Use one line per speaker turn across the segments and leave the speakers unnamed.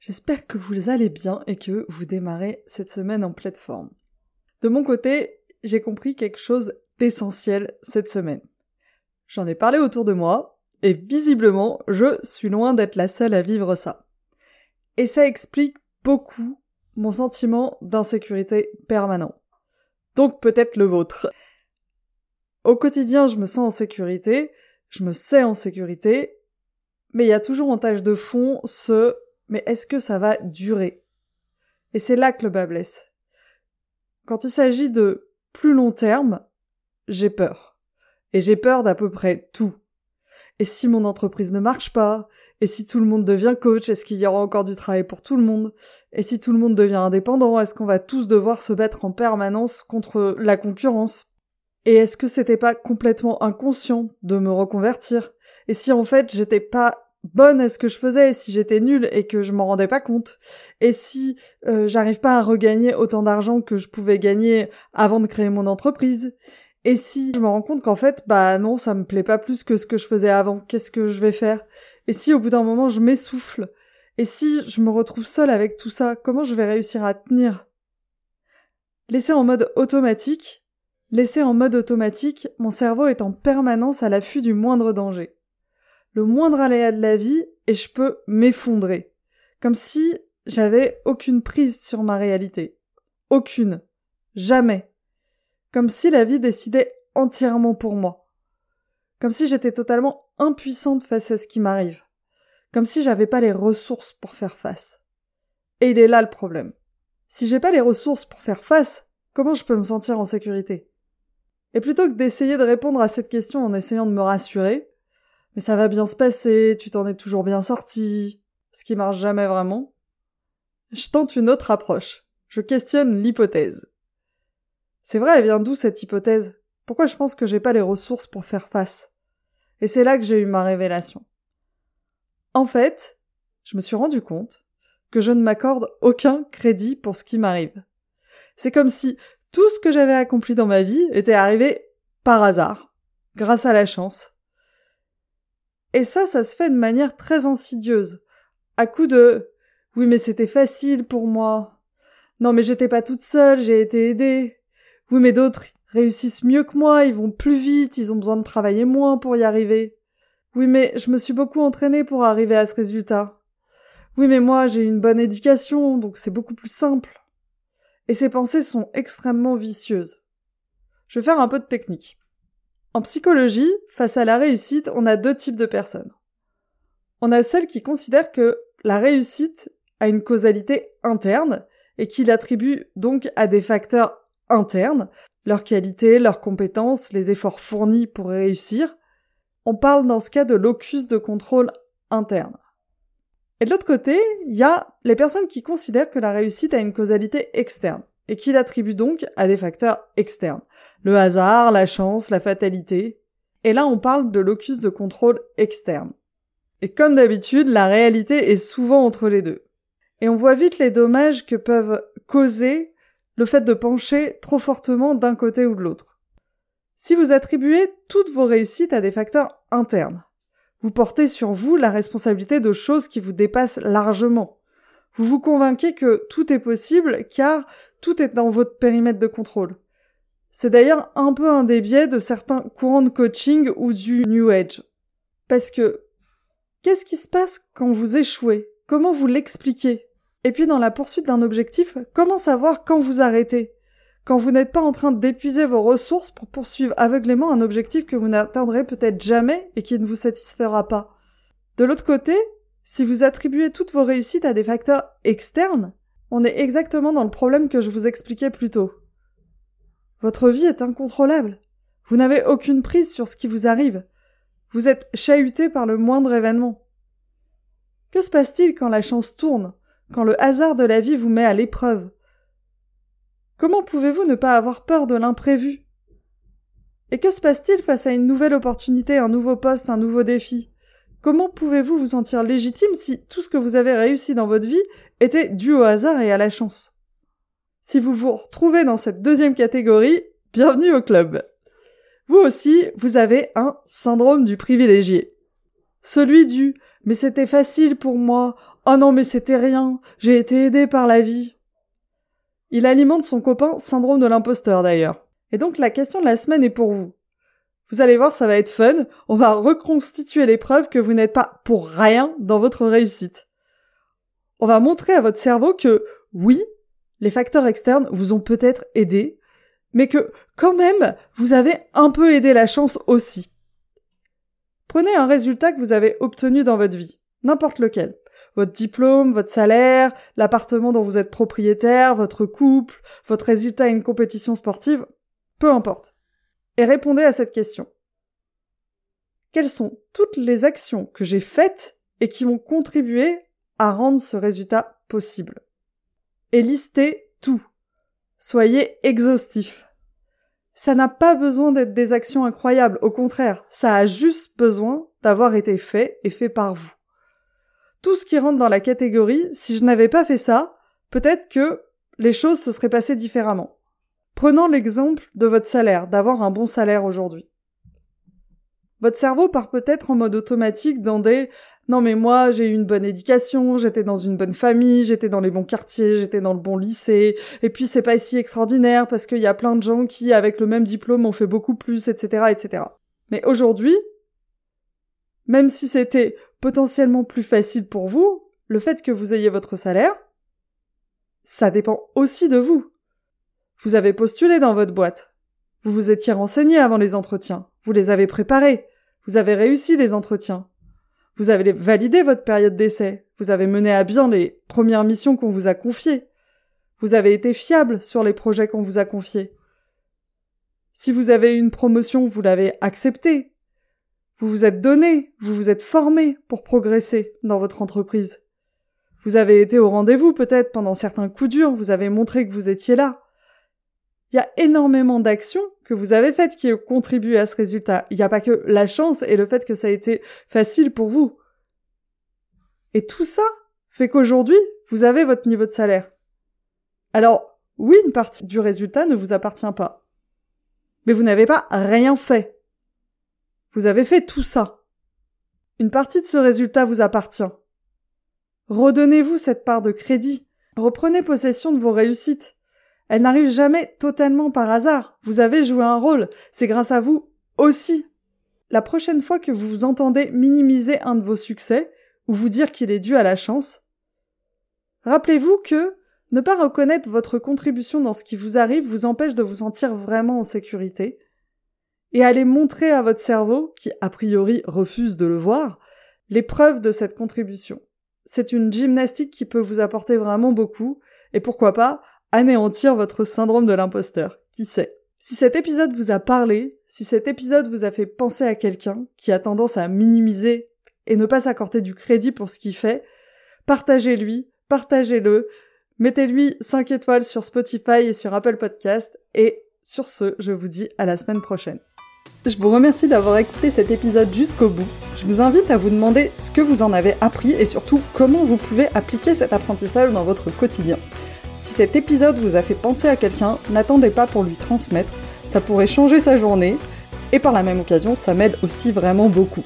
J'espère que vous allez bien et que vous démarrez cette semaine en pleine forme. De mon côté, j'ai compris quelque chose d'essentiel cette semaine. J'en ai parlé autour de moi, et visiblement, je suis loin d'être la seule à vivre ça. Et ça explique beaucoup mon sentiment d'insécurité permanent. Donc peut-être le vôtre. Au quotidien, je me sens en sécurité, je me sais en sécurité, mais il y a toujours en tâche de fond ce mais est-ce que ça va durer? Et c'est là que le bas blesse. Quand il s'agit de plus long terme, j'ai peur. Et j'ai peur d'à peu près tout. Et si mon entreprise ne marche pas Et si tout le monde devient coach Est-ce qu'il y aura encore du travail pour tout le monde? Et si tout le monde devient indépendant Est-ce qu'on va tous devoir se battre en permanence contre la concurrence? Et est-ce que c'était pas complètement inconscient de me reconvertir? Et si en fait j'étais pas bonne à ce que je faisais, si j'étais nulle et que je m'en rendais pas compte, et si euh, j'arrive pas à regagner autant d'argent que je pouvais gagner avant de créer mon entreprise, et si je me rends compte qu'en fait, bah non, ça me plaît pas plus que ce que je faisais avant, qu'est-ce que je vais faire? Et si au bout d'un moment je m'essouffle? Et si je me retrouve seule avec tout ça, comment je vais réussir à tenir? Laisser en mode automatique, laisser en mode automatique, mon cerveau est en permanence à l'affût du moindre danger le moindre aléa de la vie et je peux m'effondrer. Comme si j'avais aucune prise sur ma réalité. Aucune. Jamais. Comme si la vie décidait entièrement pour moi. Comme si j'étais totalement impuissante face à ce qui m'arrive. Comme si j'avais pas les ressources pour faire face. Et il est là le problème. Si j'ai pas les ressources pour faire face, comment je peux me sentir en sécurité? Et plutôt que d'essayer de répondre à cette question en essayant de me rassurer, mais ça va bien se passer, tu t'en es toujours bien sorti, ce qui marche jamais vraiment. Je tente une autre approche. Je questionne l'hypothèse. C'est vrai, elle vient d'où cette hypothèse? Pourquoi je pense que j'ai pas les ressources pour faire face? Et c'est là que j'ai eu ma révélation. En fait, je me suis rendu compte que je ne m'accorde aucun crédit pour ce qui m'arrive. C'est comme si tout ce que j'avais accompli dans ma vie était arrivé par hasard, grâce à la chance, et ça, ça se fait de manière très insidieuse. À coup de oui, mais c'était facile pour moi. Non, mais j'étais pas toute seule, j'ai été aidée. Oui, mais d'autres réussissent mieux que moi, ils vont plus vite, ils ont besoin de travailler moins pour y arriver. Oui, mais je me suis beaucoup entraînée pour arriver à ce résultat. Oui, mais moi, j'ai une bonne éducation, donc c'est beaucoup plus simple. Et ces pensées sont extrêmement vicieuses. Je vais faire un peu de technique. En psychologie, face à la réussite, on a deux types de personnes. On a celles qui considèrent que la réussite a une causalité interne et qui l'attribuent donc à des facteurs internes, leur qualité, leurs compétences, les efforts fournis pour réussir. On parle dans ce cas de locus de contrôle interne. Et de l'autre côté, il y a les personnes qui considèrent que la réussite a une causalité externe et qui l'attribue donc à des facteurs externes. Le hasard, la chance, la fatalité. Et là, on parle de locus de contrôle externe. Et comme d'habitude, la réalité est souvent entre les deux. Et on voit vite les dommages que peuvent causer le fait de pencher trop fortement d'un côté ou de l'autre. Si vous attribuez toutes vos réussites à des facteurs internes, vous portez sur vous la responsabilité de choses qui vous dépassent largement. Vous vous convainquez que tout est possible car tout est dans votre périmètre de contrôle. C'est d'ailleurs un peu un des biais de certains courants de coaching ou du New Age. Parce que, qu'est-ce qui se passe quand vous échouez? Comment vous l'expliquez? Et puis dans la poursuite d'un objectif, comment savoir quand vous arrêtez? Quand vous n'êtes pas en train d'épuiser vos ressources pour poursuivre aveuglément un objectif que vous n'atteindrez peut-être jamais et qui ne vous satisfera pas. De l'autre côté, si vous attribuez toutes vos réussites à des facteurs externes, on est exactement dans le problème que je vous expliquais plus tôt. Votre vie est incontrôlable. Vous n'avez aucune prise sur ce qui vous arrive. Vous êtes chahuté par le moindre événement. Que se passe-t-il quand la chance tourne, quand le hasard de la vie vous met à l'épreuve? Comment pouvez-vous ne pas avoir peur de l'imprévu? Et que se passe-t-il face à une nouvelle opportunité, un nouveau poste, un nouveau défi? Comment pouvez-vous vous sentir légitime si tout ce que vous avez réussi dans votre vie était dû au hasard et à la chance? Si vous vous retrouvez dans cette deuxième catégorie, bienvenue au club. Vous aussi, vous avez un syndrome du privilégié. Celui du mais c'était facile pour moi, oh non mais c'était rien, j'ai été aidé par la vie. Il alimente son copain syndrome de l'imposteur d'ailleurs. Et donc la question de la semaine est pour vous. Vous allez voir, ça va être fun, on va reconstituer les preuves que vous n'êtes pas pour rien dans votre réussite. On va montrer à votre cerveau que oui, les facteurs externes vous ont peut-être aidé, mais que quand même, vous avez un peu aidé la chance aussi. Prenez un résultat que vous avez obtenu dans votre vie, n'importe lequel. Votre diplôme, votre salaire, l'appartement dont vous êtes propriétaire, votre couple, votre résultat à une compétition sportive, peu importe. Et répondez à cette question. Quelles sont toutes les actions que j'ai faites et qui m'ont contribué à rendre ce résultat possible? Et listez tout. Soyez exhaustif. Ça n'a pas besoin d'être des actions incroyables, au contraire, ça a juste besoin d'avoir été fait et fait par vous. Tout ce qui rentre dans la catégorie, si je n'avais pas fait ça, peut-être que les choses se seraient passées différemment. Prenons l'exemple de votre salaire, d'avoir un bon salaire aujourd'hui. Votre cerveau part peut-être en mode automatique dans des non mais moi j'ai eu une bonne éducation, j'étais dans une bonne famille, j'étais dans les bons quartiers, j'étais dans le bon lycée, et puis c'est pas si extraordinaire parce qu'il y a plein de gens qui avec le même diplôme ont fait beaucoup plus, etc., etc. Mais aujourd'hui, même si c'était potentiellement plus facile pour vous, le fait que vous ayez votre salaire, ça dépend aussi de vous. Vous avez postulé dans votre boîte. Vous vous étiez renseigné avant les entretiens. Vous les avez préparés. Vous avez réussi les entretiens. Vous avez validé votre période d'essai. Vous avez mené à bien les premières missions qu'on vous a confiées. Vous avez été fiable sur les projets qu'on vous a confiés. Si vous avez eu une promotion, vous l'avez acceptée. Vous vous êtes donné, vous vous êtes formé pour progresser dans votre entreprise. Vous avez été au rendez-vous peut-être pendant certains coups durs, vous avez montré que vous étiez là. Il y a énormément d'actions que vous avez faites qui ont contribué à ce résultat. Il n'y a pas que la chance et le fait que ça a été facile pour vous. Et tout ça fait qu'aujourd'hui, vous avez votre niveau de salaire. Alors, oui, une partie du résultat ne vous appartient pas. Mais vous n'avez pas rien fait. Vous avez fait tout ça. Une partie de ce résultat vous appartient. Redonnez-vous cette part de crédit. Reprenez possession de vos réussites. Elle n'arrive jamais totalement par hasard. Vous avez joué un rôle. C'est grâce à vous aussi. La prochaine fois que vous vous entendez minimiser un de vos succès, ou vous dire qu'il est dû à la chance, rappelez-vous que ne pas reconnaître votre contribution dans ce qui vous arrive vous empêche de vous sentir vraiment en sécurité, et aller montrer à votre cerveau, qui a priori refuse de le voir, les preuves de cette contribution. C'est une gymnastique qui peut vous apporter vraiment beaucoup, et pourquoi pas anéantir votre syndrome de l'imposteur. Qui sait? Si cet épisode vous a parlé, si cet épisode vous a fait penser à quelqu'un qui a tendance à minimiser et ne pas s'accorder du crédit pour ce qu'il fait, partagez-lui, partagez-le, mettez-lui 5 étoiles sur Spotify et sur Apple Podcast et sur ce, je vous dis à la semaine prochaine. Je vous remercie d'avoir écouté cet épisode jusqu'au bout. Je vous invite à vous demander ce que vous en avez appris et surtout comment vous pouvez appliquer cet apprentissage dans votre quotidien. Si cet épisode vous a fait penser à quelqu'un, n'attendez pas pour lui transmettre, ça pourrait changer sa journée, et par la même occasion, ça m'aide aussi vraiment beaucoup.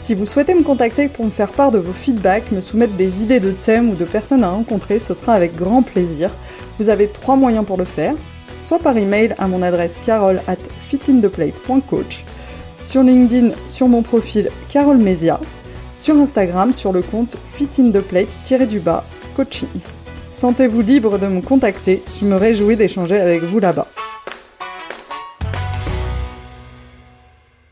Si vous souhaitez me contacter pour me faire part de vos feedbacks, me soumettre des idées de thèmes ou de personnes à rencontrer, ce sera avec grand plaisir. Vous avez trois moyens pour le faire, soit par email à mon adresse carole at fitintheplate.coach, sur LinkedIn sur mon profil Carole Mesia, sur Instagram sur le compte fitintheplate-coaching. Sentez-vous libre de me contacter, je me réjouis d'échanger avec vous là-bas.